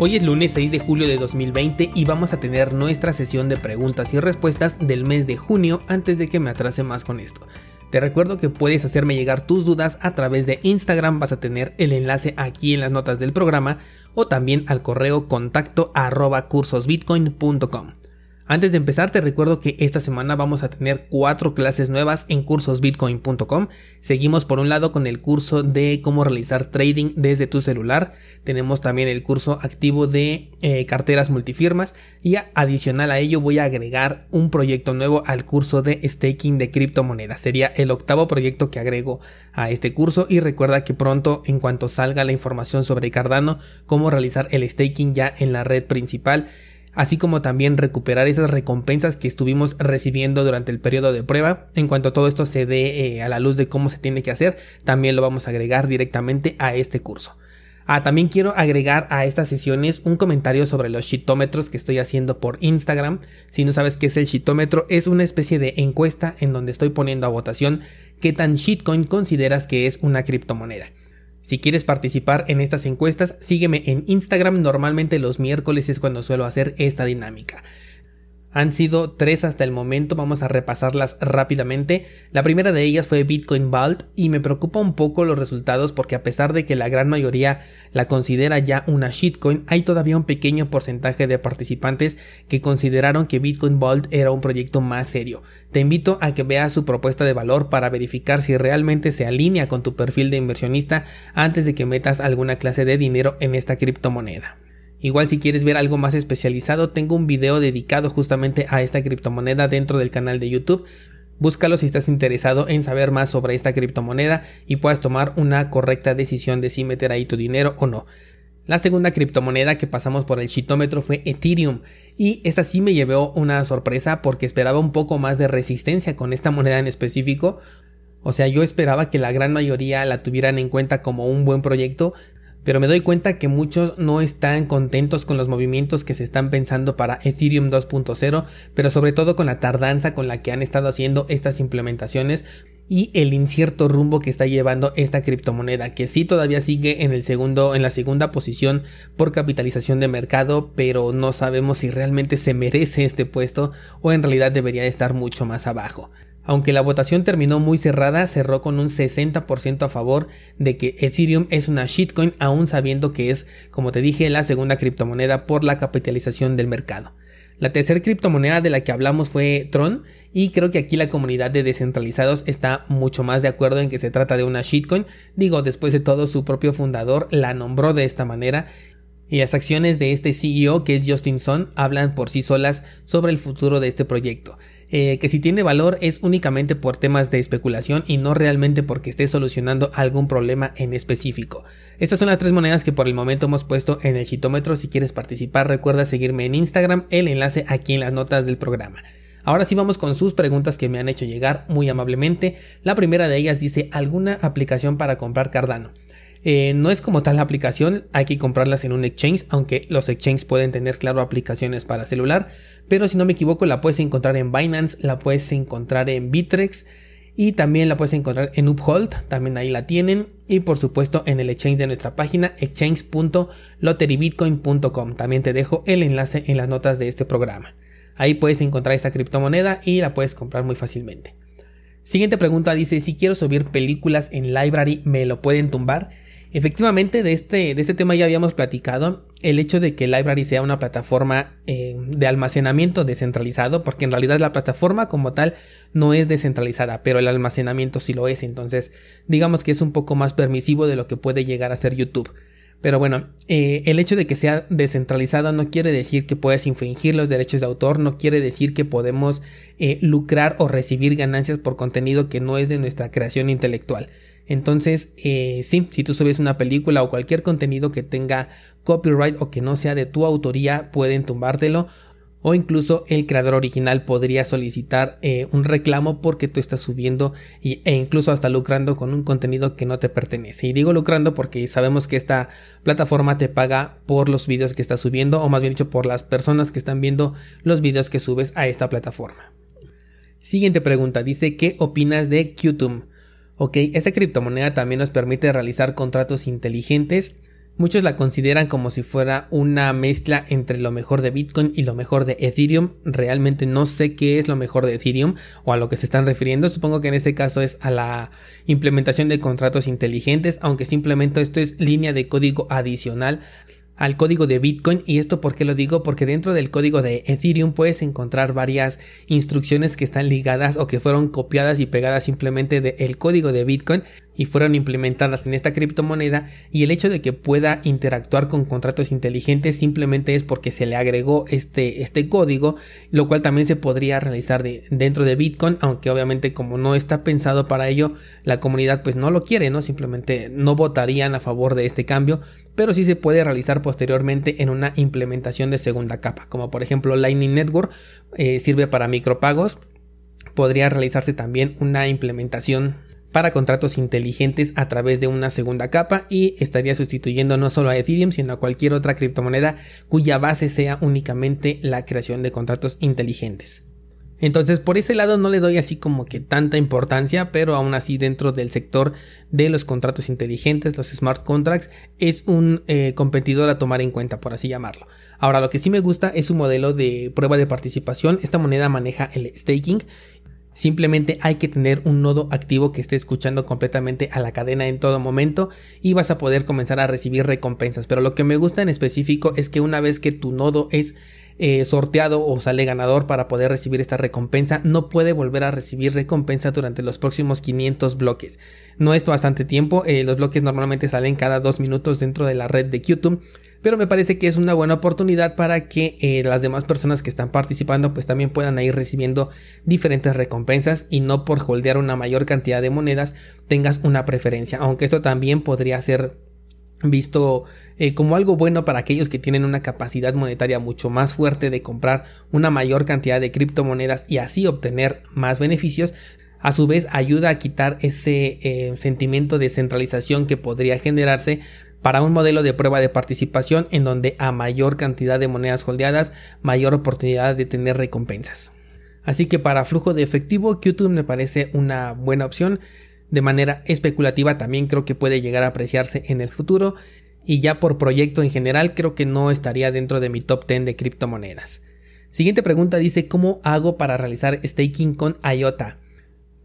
Hoy es lunes 6 de julio de 2020 y vamos a tener nuestra sesión de preguntas y respuestas del mes de junio antes de que me atrase más con esto. Te recuerdo que puedes hacerme llegar tus dudas a través de Instagram, vas a tener el enlace aquí en las notas del programa o también al correo contacto arroba cursosbitcoin.com. Antes de empezar te recuerdo que esta semana vamos a tener cuatro clases nuevas en cursosbitcoin.com. Seguimos por un lado con el curso de cómo realizar trading desde tu celular. Tenemos también el curso activo de eh, carteras multifirmas y adicional a ello voy a agregar un proyecto nuevo al curso de staking de criptomonedas. Sería el octavo proyecto que agrego a este curso y recuerda que pronto en cuanto salga la información sobre Cardano, cómo realizar el staking ya en la red principal así como también recuperar esas recompensas que estuvimos recibiendo durante el periodo de prueba. En cuanto todo esto se dé eh, a la luz de cómo se tiene que hacer, también lo vamos a agregar directamente a este curso. Ah, también quiero agregar a estas sesiones un comentario sobre los shitómetros que estoy haciendo por Instagram. Si no sabes qué es el shitómetro, es una especie de encuesta en donde estoy poniendo a votación qué tan shitcoin consideras que es una criptomoneda. Si quieres participar en estas encuestas, sígueme en Instagram, normalmente los miércoles es cuando suelo hacer esta dinámica. Han sido tres hasta el momento, vamos a repasarlas rápidamente. La primera de ellas fue Bitcoin Vault y me preocupa un poco los resultados porque a pesar de que la gran mayoría la considera ya una shitcoin, hay todavía un pequeño porcentaje de participantes que consideraron que Bitcoin Vault era un proyecto más serio. Te invito a que veas su propuesta de valor para verificar si realmente se alinea con tu perfil de inversionista antes de que metas alguna clase de dinero en esta criptomoneda. Igual si quieres ver algo más especializado, tengo un video dedicado justamente a esta criptomoneda dentro del canal de YouTube. Búscalo si estás interesado en saber más sobre esta criptomoneda y puedas tomar una correcta decisión de si meter ahí tu dinero o no. La segunda criptomoneda que pasamos por el chitómetro fue Ethereum y esta sí me llevó una sorpresa porque esperaba un poco más de resistencia con esta moneda en específico. O sea, yo esperaba que la gran mayoría la tuvieran en cuenta como un buen proyecto, pero me doy cuenta que muchos no están contentos con los movimientos que se están pensando para Ethereum 2.0, pero sobre todo con la tardanza con la que han estado haciendo estas implementaciones y el incierto rumbo que está llevando esta criptomoneda, que sí todavía sigue en el segundo en la segunda posición por capitalización de mercado, pero no sabemos si realmente se merece este puesto o en realidad debería estar mucho más abajo. Aunque la votación terminó muy cerrada, cerró con un 60% a favor de que Ethereum es una shitcoin, aún sabiendo que es, como te dije, la segunda criptomoneda por la capitalización del mercado. La tercera criptomoneda de la que hablamos fue Tron y creo que aquí la comunidad de descentralizados está mucho más de acuerdo en que se trata de una shitcoin. Digo, después de todo su propio fundador la nombró de esta manera y las acciones de este CEO que es Justin Sun hablan por sí solas sobre el futuro de este proyecto. Eh, que si tiene valor es únicamente por temas de especulación y no realmente porque esté solucionando algún problema en específico. Estas son las tres monedas que por el momento hemos puesto en el chitómetro. Si quieres participar, recuerda seguirme en Instagram, el enlace aquí en las notas del programa. Ahora sí vamos con sus preguntas que me han hecho llegar muy amablemente. La primera de ellas dice, ¿alguna aplicación para comprar Cardano? Eh, no es como tal la aplicación, hay que comprarlas en un exchange, aunque los exchanges pueden tener, claro, aplicaciones para celular, pero si no me equivoco la puedes encontrar en Binance, la puedes encontrar en Bitrex y también la puedes encontrar en Uphold, también ahí la tienen, y por supuesto en el exchange de nuestra página, exchange.lotterybitcoin.com, también te dejo el enlace en las notas de este programa. Ahí puedes encontrar esta criptomoneda y la puedes comprar muy fácilmente. Siguiente pregunta dice, si quiero subir películas en Library, ¿me lo pueden tumbar? Efectivamente, de este, de este tema ya habíamos platicado. El hecho de que Library sea una plataforma eh, de almacenamiento descentralizado, porque en realidad la plataforma como tal no es descentralizada, pero el almacenamiento sí lo es. Entonces, digamos que es un poco más permisivo de lo que puede llegar a ser YouTube. Pero bueno, eh, el hecho de que sea descentralizado no quiere decir que puedas infringir los derechos de autor, no quiere decir que podemos eh, lucrar o recibir ganancias por contenido que no es de nuestra creación intelectual. Entonces, eh, sí, si tú subes una película o cualquier contenido que tenga copyright o que no sea de tu autoría, pueden tumbártelo. o incluso el creador original podría solicitar eh, un reclamo porque tú estás subiendo e incluso hasta lucrando con un contenido que no te pertenece. Y digo lucrando porque sabemos que esta plataforma te paga por los vídeos que estás subiendo o más bien dicho por las personas que están viendo los vídeos que subes a esta plataforma. Siguiente pregunta, dice ¿qué opinas de Qtum? Ok, esta criptomoneda también nos permite realizar contratos inteligentes Muchos la consideran como si fuera una mezcla entre lo mejor de Bitcoin y lo mejor de Ethereum. Realmente no sé qué es lo mejor de Ethereum o a lo que se están refiriendo. Supongo que en este caso es a la implementación de contratos inteligentes, aunque simplemente esto es línea de código adicional al código de Bitcoin. Y esto por qué lo digo porque dentro del código de Ethereum puedes encontrar varias instrucciones que están ligadas o que fueron copiadas y pegadas simplemente del código de Bitcoin y fueron implementadas en esta criptomoneda. Y el hecho de que pueda interactuar con contratos inteligentes simplemente es porque se le agregó este, este código, lo cual también se podría realizar dentro de Bitcoin, aunque obviamente como no está pensado para ello, la comunidad pues no lo quiere, ¿no? Simplemente no votarían a favor de este cambio, pero sí se puede realizar posteriormente en una implementación de segunda capa, como por ejemplo Lightning Network eh, sirve para micropagos, podría realizarse también una implementación para contratos inteligentes a través de una segunda capa y estaría sustituyendo no solo a Ethereum sino a cualquier otra criptomoneda cuya base sea únicamente la creación de contratos inteligentes. Entonces por ese lado no le doy así como que tanta importancia, pero aún así dentro del sector de los contratos inteligentes, los smart contracts, es un eh, competidor a tomar en cuenta, por así llamarlo. Ahora lo que sí me gusta es su modelo de prueba de participación, esta moneda maneja el staking Simplemente hay que tener un nodo activo que esté escuchando completamente a la cadena en todo momento y vas a poder comenzar a recibir recompensas. Pero lo que me gusta en específico es que una vez que tu nodo es eh, sorteado o sale ganador para poder recibir esta recompensa, no puede volver a recibir recompensa durante los próximos 500 bloques. No es bastante tiempo, eh, los bloques normalmente salen cada dos minutos dentro de la red de Qtum pero me parece que es una buena oportunidad para que eh, las demás personas que están participando pues también puedan ir recibiendo diferentes recompensas y no por holdear una mayor cantidad de monedas tengas una preferencia, aunque esto también podría ser visto eh, como algo bueno para aquellos que tienen una capacidad monetaria mucho más fuerte de comprar una mayor cantidad de criptomonedas y así obtener más beneficios, a su vez ayuda a quitar ese eh, sentimiento de centralización que podría generarse para un modelo de prueba de participación en donde a mayor cantidad de monedas holdeadas, mayor oportunidad de tener recompensas. Así que para flujo de efectivo, Qtum me parece una buena opción. De manera especulativa también creo que puede llegar a apreciarse en el futuro. Y ya por proyecto en general creo que no estaría dentro de mi top 10 de criptomonedas. Siguiente pregunta dice ¿cómo hago para realizar staking con IOTA?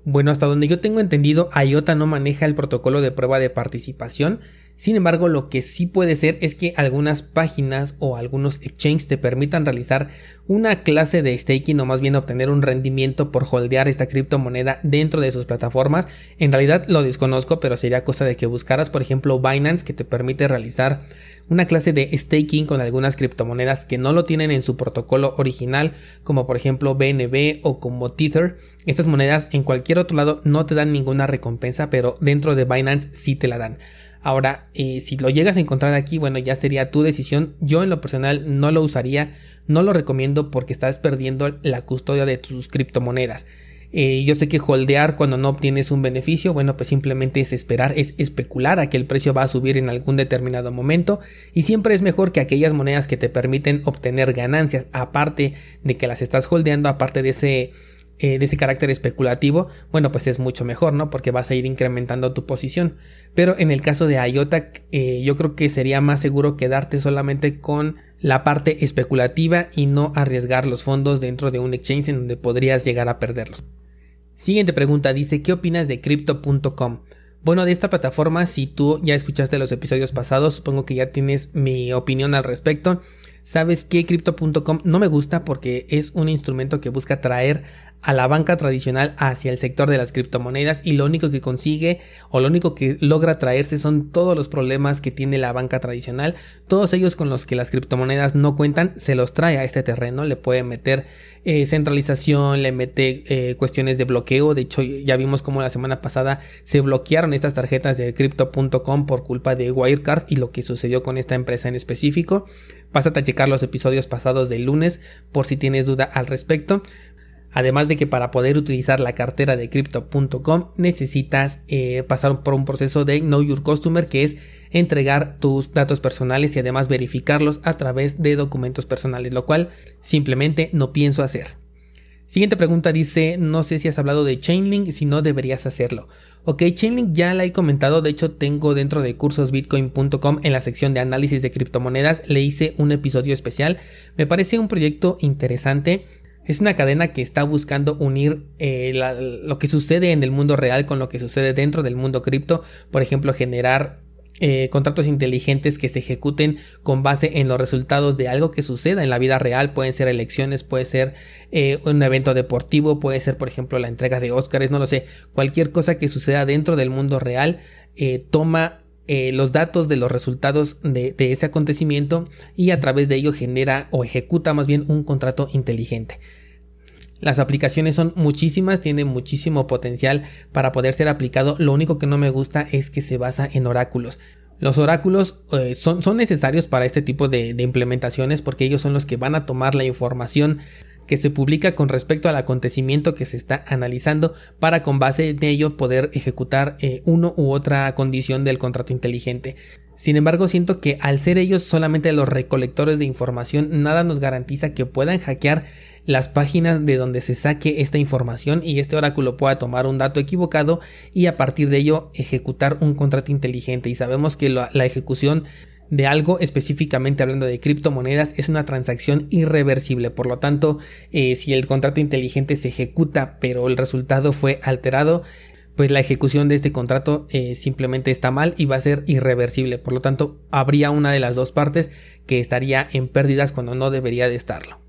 Bueno, hasta donde yo tengo entendido, IOTA no maneja el protocolo de prueba de participación, sin embargo, lo que sí puede ser es que algunas páginas o algunos exchanges te permitan realizar una clase de staking o más bien obtener un rendimiento por holdear esta criptomoneda dentro de sus plataformas. En realidad lo desconozco, pero sería cosa de que buscaras, por ejemplo, Binance que te permite realizar una clase de staking con algunas criptomonedas que no lo tienen en su protocolo original, como por ejemplo BNB o como Tether. Estas monedas en cualquier otro lado no te dan ninguna recompensa, pero dentro de Binance sí te la dan. Ahora, eh, si lo llegas a encontrar aquí, bueno, ya sería tu decisión. Yo en lo personal no lo usaría, no lo recomiendo porque estás perdiendo la custodia de tus criptomonedas. Eh, yo sé que holdear cuando no obtienes un beneficio, bueno, pues simplemente es esperar, es especular a que el precio va a subir en algún determinado momento y siempre es mejor que aquellas monedas que te permiten obtener ganancias, aparte de que las estás holdeando, aparte de ese eh, de ese carácter especulativo, bueno, pues es mucho mejor, ¿no? Porque vas a ir incrementando tu posición. Pero en el caso de IOTA, eh, yo creo que sería más seguro quedarte solamente con la parte especulativa y no arriesgar los fondos dentro de un exchange en donde podrías llegar a perderlos. Siguiente pregunta dice, ¿qué opinas de crypto.com? Bueno, de esta plataforma, si tú ya escuchaste los episodios pasados, supongo que ya tienes mi opinión al respecto. Sabes que crypto.com no me gusta porque es un instrumento que busca traer a la banca tradicional hacia el sector de las criptomonedas y lo único que consigue o lo único que logra traerse son todos los problemas que tiene la banca tradicional, todos ellos con los que las criptomonedas no cuentan, se los trae a este terreno, le puede meter eh, centralización, le mete eh, cuestiones de bloqueo, de hecho ya vimos como la semana pasada se bloquearon estas tarjetas de crypto.com por culpa de Wirecard y lo que sucedió con esta empresa en específico. Pásate a checar los episodios pasados del lunes por si tienes duda al respecto. Además de que para poder utilizar la cartera de crypto.com necesitas eh, pasar por un proceso de Know Your Customer que es entregar tus datos personales y además verificarlos a través de documentos personales, lo cual simplemente no pienso hacer. Siguiente pregunta dice, no sé si has hablado de Chainlink, si no deberías hacerlo. Ok, Chainlink ya la he comentado, de hecho tengo dentro de cursosbitcoin.com en la sección de análisis de criptomonedas, le hice un episodio especial, me parece un proyecto interesante, es una cadena que está buscando unir eh, lo que sucede en el mundo real con lo que sucede dentro del mundo cripto. Por ejemplo, generar eh, contratos inteligentes que se ejecuten con base en los resultados de algo que suceda en la vida real. Pueden ser elecciones, puede ser eh, un evento deportivo, puede ser, por ejemplo, la entrega de Óscares, no lo sé. Cualquier cosa que suceda dentro del mundo real toma los datos de los resultados de, de, ese acontecimiento y a través de ello genera o ejecuta más bien un contrato inteligente. Las aplicaciones son muchísimas, tienen muchísimo potencial para poder ser aplicado. Lo único que no me gusta es que se basa en oráculos. Los oráculos eh, son, son, necesarios para este tipo de, implementaciones porque ellos son los que van a tomar la información que se publica con respecto al acontecimiento que se está analizando para con base en ello poder ejecutar eh, uno u otra condición del contrato inteligente. Sin embargo, siento que al ser ellos solamente los recolectores de información, nada nos garantiza que puedan hackear las páginas de donde se saque esta información y este oráculo pueda tomar un dato equivocado y a partir de ello ejecutar un contrato inteligente. Y sabemos que la, ejecución de algo, específicamente hablando de criptomonedas, es una transacción irreversible. Por lo tanto, eh, si el contrato inteligente se ejecuta pero el resultado fue alterado, pues la ejecución de este contrato eh, simplemente está mal y va a ser irreversible. Por lo tanto, habría una de las dos partes que estaría en pérdidas cuando no debería de estarlo.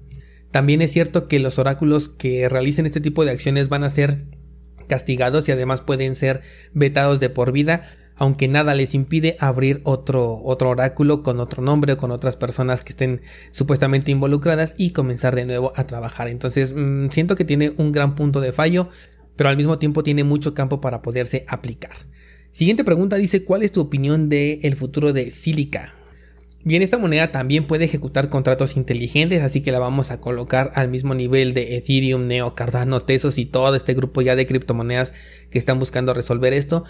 También es cierto que los oráculos que realicen este tipo de acciones van a ser castigados y además pueden ser vetados de por vida, aunque nada les impide abrir otro, otro oráculo con otro nombre o con otras personas que estén supuestamente involucradas y comenzar de nuevo a trabajar. Entonces mm, siento que tiene un gran punto de fallo, pero al mismo tiempo tiene mucho campo para poderse aplicar. Siguiente pregunta dice, ¿cuál es tu opinión del el futuro de Silica? Bien, esta moneda también puede ejecutar contratos inteligentes, así que la vamos a colocar al mismo nivel de Ethereum, Neo, Cardano, Tesos y todo este grupo ya de criptomonedas que están buscando resolver esto.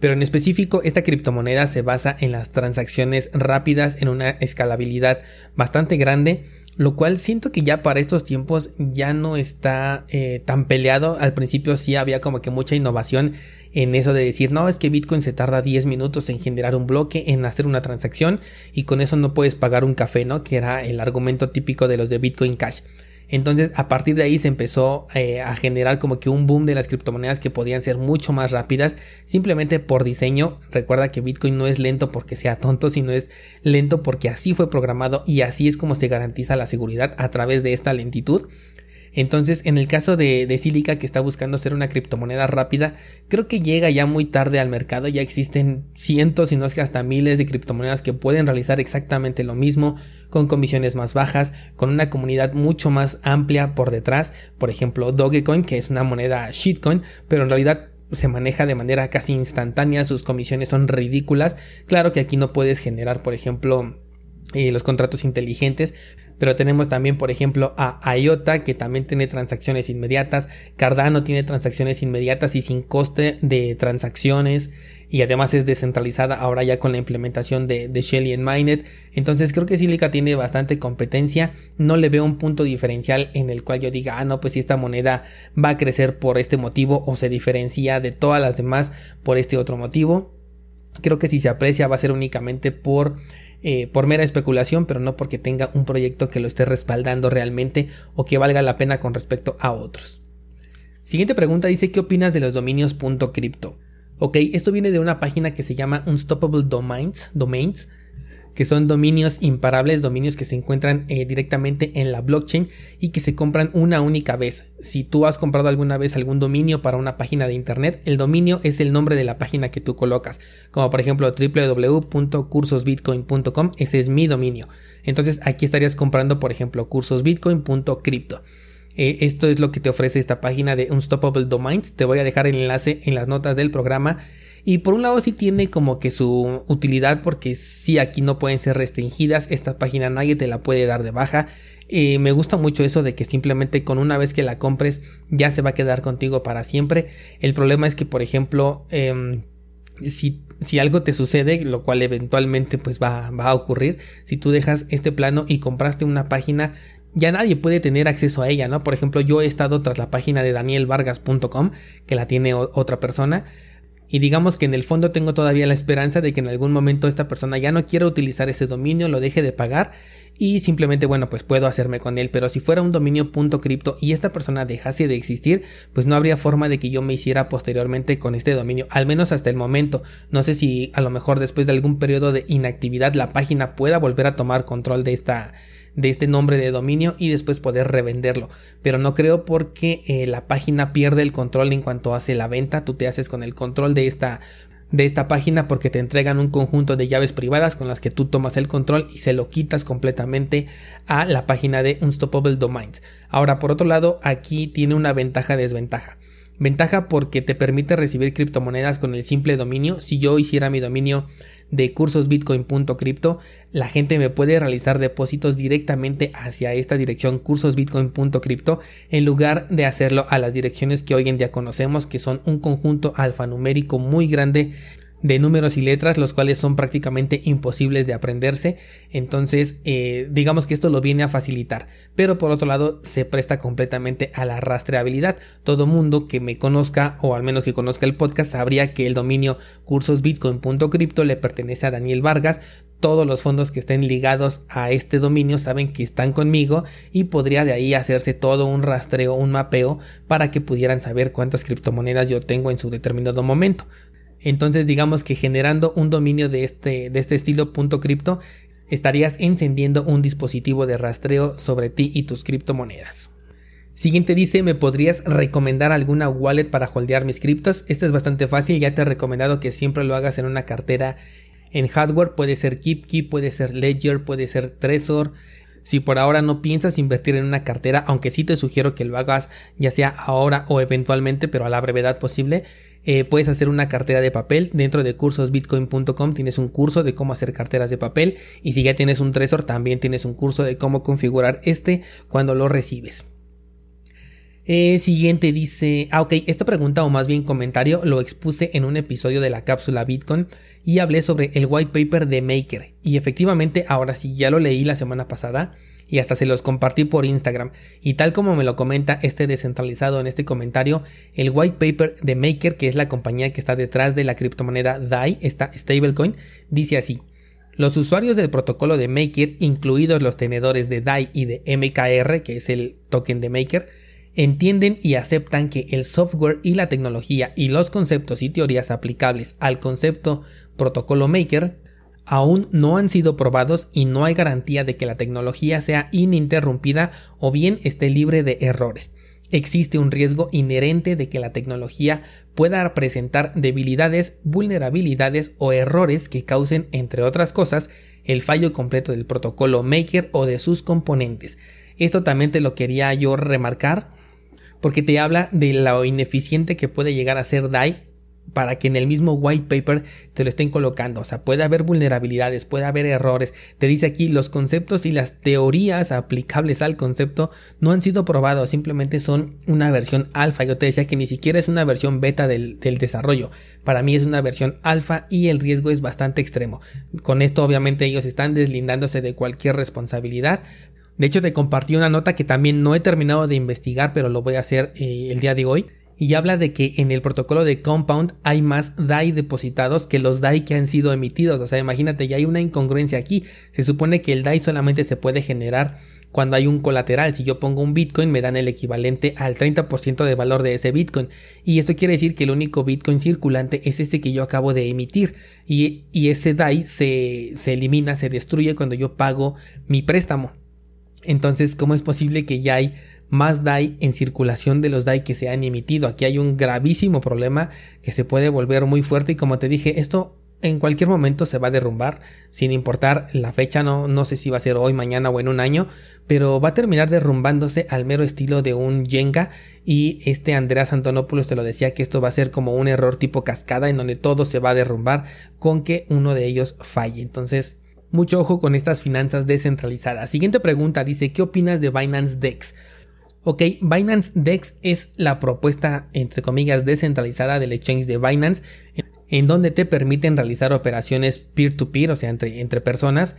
Pero en específico, esta criptomoneda se basa en las transacciones rápidas en una escalabilidad bastante grande lo cual siento que ya para estos tiempos ya no está eh, tan peleado. Al principio sí había como que mucha innovación en eso de decir, no, es que Bitcoin se tarda 10 minutos en generar un bloque, en hacer una transacción y con eso no puedes pagar un café, ¿no? Que era el argumento típico de los de Bitcoin Cash. Entonces, a partir de ahí se empezó eh, a generar como que un boom de las criptomonedas que podían ser mucho más rápidas, simplemente por diseño. Recuerda que Bitcoin no es lento porque sea tonto, sino es lento porque así fue programado y así es como se garantiza la seguridad a través de esta lentitud. Entonces, en el caso de, de Silica, que está buscando ser una criptomoneda rápida, creo que llega ya muy tarde al mercado. Ya existen cientos, y no es que hasta miles de criptomonedas que pueden realizar exactamente lo mismo, con comisiones más bajas, con una comunidad mucho más amplia por detrás. Por ejemplo, Dogecoin, que es una moneda shitcoin, pero en realidad se maneja de manera casi instantánea, sus comisiones son ridículas. Claro que aquí no puedes generar, por ejemplo, eh, los contratos inteligentes, pero tenemos también, por ejemplo, a IOTA, que también tiene transacciones inmediatas. Cardano tiene transacciones inmediatas y sin coste de transacciones. Y además es descentralizada ahora ya con la implementación de, de Shelly en Mainnet. Entonces creo que Silica tiene bastante competencia. No le veo un punto diferencial en el cual yo diga, ah, no, pues si esta moneda va a crecer por este motivo o se diferencia de todas las demás por este otro motivo. Creo que si se aprecia va a ser únicamente por eh, por mera especulación, pero no porque tenga un proyecto que lo esté respaldando realmente o que valga la pena con respecto a otros. Siguiente pregunta dice, ¿qué opinas de los dominios .crypto? Ok, esto viene de una página que se llama Unstoppable Domains, Domains que son dominios imparables, dominios que se encuentran eh, directamente en la blockchain y que se compran una única vez. Si tú has comprado alguna vez algún dominio para una página de internet, el dominio es el nombre de la página que tú colocas, como por ejemplo www.cursosbitcoin.com, ese es mi dominio. Entonces aquí estarías comprando por ejemplo cursosbitcoin.crypto. Eh, esto es lo que te ofrece esta página de Unstoppable Domains. Te voy a dejar el enlace en las notas del programa y por un lado sí tiene como que su utilidad porque sí aquí no pueden ser restringidas, esta página nadie te la puede dar de baja. Eh, me gusta mucho eso de que simplemente con una vez que la compres ya se va a quedar contigo para siempre. El problema es que por ejemplo em, si, si, algo te sucede, lo cual eventualmente pues va, va a ocurrir, si tú dejas este plano y compraste una página ya nadie puede tener acceso a ella, ¿no? Por ejemplo, yo he estado tras la página de danielvargas.com, que la tiene otra persona, y digamos que en el fondo tengo todavía la esperanza de que en algún momento esta persona ya no quiera utilizar ese dominio, lo deje de pagar y simplemente bueno pues puedo hacerme con él. Pero si fuera un dominio .cripto y esta persona dejase de existir, pues no habría forma de que yo me hiciera posteriormente con este dominio, al menos hasta el momento. No sé si a lo mejor después de algún periodo de inactividad la página pueda volver a tomar control de esta de este nombre de dominio y después poder revenderlo. Pero no creo porque eh, la página pierde el control en cuanto hace la venta. Tú te haces con el control de esta de esta página porque te entregan un conjunto de llaves privadas con las que tú tomas el control y se lo quitas completamente a la página de Unstoppable Domains. Ahora, por otro lado, aquí tiene una ventaja desventaja. Ventaja porque te permite recibir criptomonedas con el simple dominio. Si yo hiciera mi dominio de cursosbitcoin.crypto, la gente me puede realizar depósitos directamente hacia esta dirección cursosbitcoin.crypto en lugar de hacerlo a las direcciones que hoy en día conocemos que son un conjunto alfanumérico muy grande de números y letras, los cuales son prácticamente imposibles de aprenderse. Entonces, eh, digamos que esto lo viene a facilitar. Pero por otro lado, se presta completamente a la rastreabilidad. Todo mundo que me conozca, o al menos que conozca el podcast, sabría que el dominio cursosbitcoin.crypto le pertenece a Daniel Vargas. Todos los fondos que estén ligados a este dominio saben que están conmigo y podría de ahí hacerse todo un rastreo, un mapeo para que pudieran saber cuántas criptomonedas yo tengo en su determinado momento. Entonces digamos que generando un dominio de este, de este estilo .cripto estarías encendiendo un dispositivo de rastreo sobre ti y tus criptomonedas. Siguiente dice, ¿me podrías recomendar alguna wallet para holdear mis criptos? Esta es bastante fácil, ya te he recomendado que siempre lo hagas en una cartera en hardware, puede ser KeepKey, puede ser Ledger, puede ser Trezor. Si por ahora no piensas invertir en una cartera, aunque sí te sugiero que lo hagas ya sea ahora o eventualmente, pero a la brevedad posible, eh, puedes hacer una cartera de papel. Dentro de cursosbitcoin.com tienes un curso de cómo hacer carteras de papel. Y si ya tienes un Trezor, también tienes un curso de cómo configurar este cuando lo recibes. Eh, siguiente dice, ah ok, esta pregunta o más bien comentario lo expuse en un episodio de la cápsula Bitcoin y hablé sobre el white paper de Maker y efectivamente ahora sí ya lo leí la semana pasada y hasta se los compartí por Instagram. Y tal como me lo comenta este descentralizado en este comentario, el white paper de Maker, que es la compañía que está detrás de la criptomoneda DAI, esta stablecoin, dice así. Los usuarios del protocolo de Maker, incluidos los tenedores de DAI y de MKR, que es el token de Maker, entienden y aceptan que el software y la tecnología y los conceptos y teorías aplicables al concepto protocolo Maker aún no han sido probados y no hay garantía de que la tecnología sea ininterrumpida o bien esté libre de errores. Existe un riesgo inherente de que la tecnología pueda presentar debilidades, vulnerabilidades o errores que causen, entre otras cosas, el fallo completo del protocolo Maker o de sus componentes. Esto también te lo quería yo remarcar porque te habla de lo ineficiente que puede llegar a ser DAI para que en el mismo white paper te lo estén colocando. O sea, puede haber vulnerabilidades, puede haber errores. Te dice aquí los conceptos y las teorías aplicables al concepto no han sido probados, simplemente son una versión alfa. Yo te decía que ni siquiera es una versión beta del, desarrollo. Para mí es una versión alfa y el riesgo es bastante extremo. Con esto obviamente ellos están deslindándose de cualquier responsabilidad. De hecho te compartí una nota que también no he terminado de investigar, pero lo voy a hacer eh, el día de hoy y habla de que en el protocolo de Compound hay más DAI depositados que los DAI que han sido emitidos. O sea, imagínate, ya hay una incongruencia aquí. Se supone que el DAI solamente se puede generar cuando hay un colateral. Si yo pongo un Bitcoin, me dan el equivalente al 30% de valor de ese Bitcoin. Y esto quiere decir que el único Bitcoin circulante es ese que yo acabo de emitir. Y, ese DAI se, se elimina, se destruye cuando yo pago mi préstamo. Entonces, ¿cómo es posible que ya hay más DAI en circulación de los DAI que se han emitido? Aquí hay un gravísimo problema que se puede volver muy fuerte y como te dije, esto en cualquier momento se va a derrumbar, sin importar la fecha, no, no sé si va a ser hoy, mañana o en un año, pero va a terminar derrumbándose al mero estilo de un Jenga y este Andreas Antonopoulos te lo decía que esto va a ser como un error tipo cascada en donde todo se va a derrumbar con que uno de ellos falle. Entonces, mucho ojo con estas finanzas descentralizadas. Siguiente pregunta dice, ¿qué opinas de Binance Dex? Ok, Binance Dex es la propuesta, entre comillas, descentralizada del exchange de Binance en donde te permiten realizar operaciones peer-to-peer, o sea, entre, entre personas,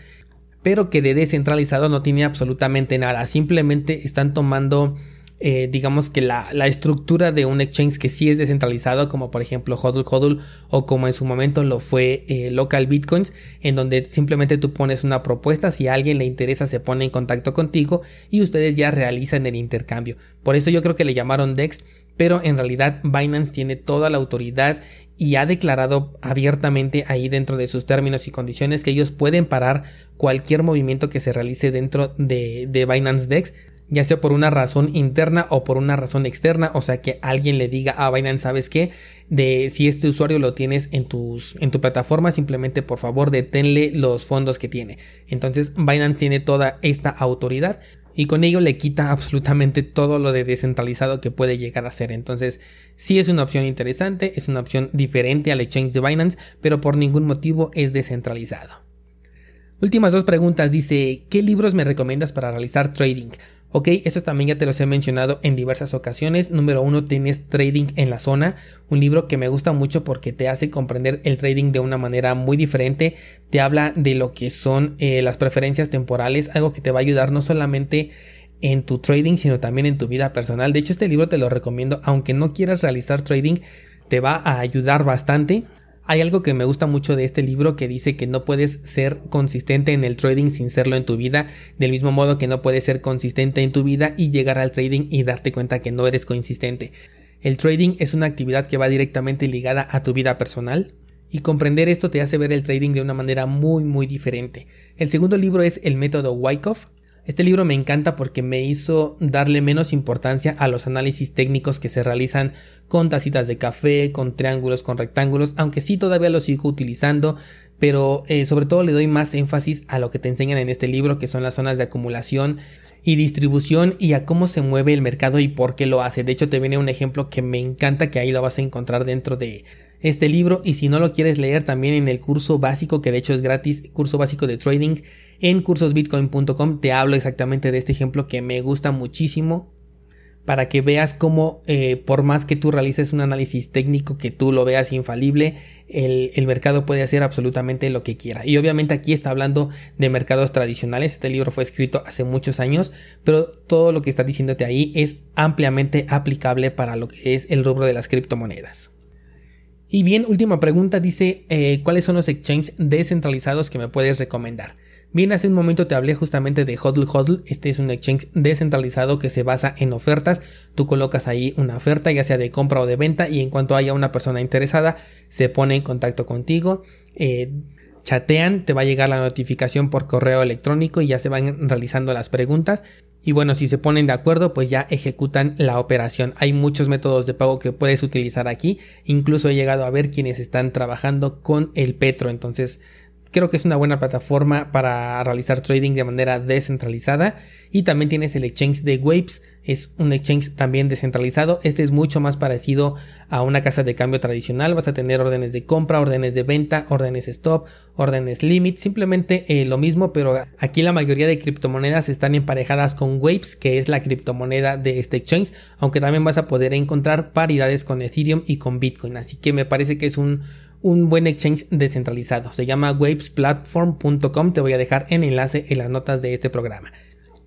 pero que de descentralizado no tiene absolutamente nada. Simplemente están tomando, eh, digamos que la, estructura de un exchange que sí es descentralizado, como por ejemplo Hodl Hodl o como en su momento lo fue eh, Local Bitcoins, en donde simplemente tú pones una propuesta, si a alguien le interesa se pone en contacto contigo y ustedes ya realizan el intercambio. Por eso yo creo que le llamaron DEX pero en realidad Binance tiene toda la autoridad y ha declarado abiertamente ahí dentro de sus términos y condiciones que ellos pueden parar cualquier movimiento que se realice dentro de, Binance Dex, ya sea por una razón interna o por una razón externa, o sea que alguien le diga a Binance, ¿sabes qué? De si este usuario lo tienes en tus en tu plataforma, simplemente por favor deténle los fondos que tiene. Entonces Binance tiene toda esta autoridad y con ello le quita absolutamente todo lo de descentralizado que puede llegar a ser. Entonces, sí es una opción interesante, es una opción diferente al exchange de Binance, pero por ningún motivo es descentralizado. Últimas dos preguntas, dice, ¿qué libros me recomiendas para realizar trading? Ok, eso también ya te los he mencionado en diversas ocasiones. Número uno, tienes Trading en la Zona, un libro que me gusta mucho porque te hace comprender el trading de una manera muy diferente. Te habla de lo que son eh, las preferencias temporales, algo que te va a ayudar no solamente en tu trading, sino también en tu vida personal. De hecho, este libro te lo recomiendo, aunque no quieras realizar trading, te va a ayudar bastante. Hay algo que me gusta mucho de este libro que dice que no puedes ser consistente en el trading sin serlo en tu vida, del mismo modo que no puedes ser consistente en tu vida y llegar al trading y darte cuenta que no eres consistente. El trading es una actividad que va directamente ligada a tu vida personal, y comprender esto te hace ver el trading de una manera muy muy diferente. El segundo libro es El método Wyckoff, este libro me encanta porque me hizo darle menos importancia a los análisis técnicos que se realizan con tacitas de café, con triángulos, con rectángulos, aunque sí todavía lo sigo utilizando, pero eh, sobre todo le doy más énfasis a lo que te enseñan en este libro, que son las zonas de acumulación y distribución y a cómo se mueve el mercado y por qué lo hace. De hecho, te viene un ejemplo que me encanta que ahí lo vas a encontrar dentro de este libro y si no lo quieres leer también en el curso básico, que de hecho es gratis, curso básico de trading en cursosbitcoin.com te hablo exactamente de este ejemplo que me gusta muchísimo para que veas cómo eh, por más que tú realices un análisis técnico que tú lo veas infalible, el, mercado puede hacer absolutamente lo que quiera. Y obviamente aquí está hablando de mercados tradicionales, este libro fue escrito hace muchos años, pero todo lo que está diciéndote ahí es ampliamente aplicable para lo que es el rubro de las criptomonedas. Y bien, última pregunta dice, eh, ¿cuáles son los exchanges descentralizados que me puedes recomendar? Bien, hace un momento te hablé justamente de Hodl Hodl. Este es un exchange descentralizado que se basa en ofertas. Tú colocas ahí una oferta, ya sea de compra o de venta, y en cuanto haya una persona interesada, se pone en contacto contigo. Eh, chatean, te va a llegar la notificación por correo electrónico y ya se van realizando las preguntas. Y bueno, si se ponen de acuerdo, pues ya ejecutan la operación. Hay muchos métodos de pago que puedes utilizar aquí. Incluso he llegado a ver quienes están trabajando con el Petro. Entonces, Creo que es una buena plataforma para realizar trading de manera descentralizada. Y también tienes el exchange de Waves, es un exchange también descentralizado. Este es mucho más parecido a una casa de cambio tradicional. Vas a tener órdenes de compra, órdenes de venta, órdenes stop, órdenes limit. Simplemente eh, lo mismo, pero aquí la mayoría de criptomonedas están emparejadas con Waves, que es la criptomoneda de este exchange. Aunque también vas a poder encontrar paridades con Ethereum y con Bitcoin. Así que me parece que es un un buen exchange descentralizado. Se llama wavesplatform.com, te voy a dejar el enlace en las notas de este programa.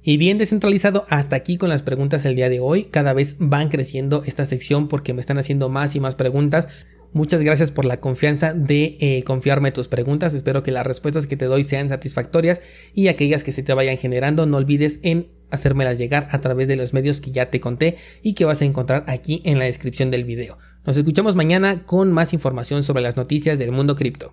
Y bien descentralizado, hasta aquí con las preguntas el día de hoy. Cada vez van creciendo esta sección porque me están haciendo más y más preguntas. Muchas gracias por la confianza de eh, confiarme tus preguntas. Espero que las respuestas que te doy sean satisfactorias y aquellas que se te vayan generando, no olvides en hacérmelas llegar a través de los medios que ya te conté y que vas a encontrar aquí en la descripción del video. Nos escuchamos mañana con más información sobre las noticias del mundo cripto.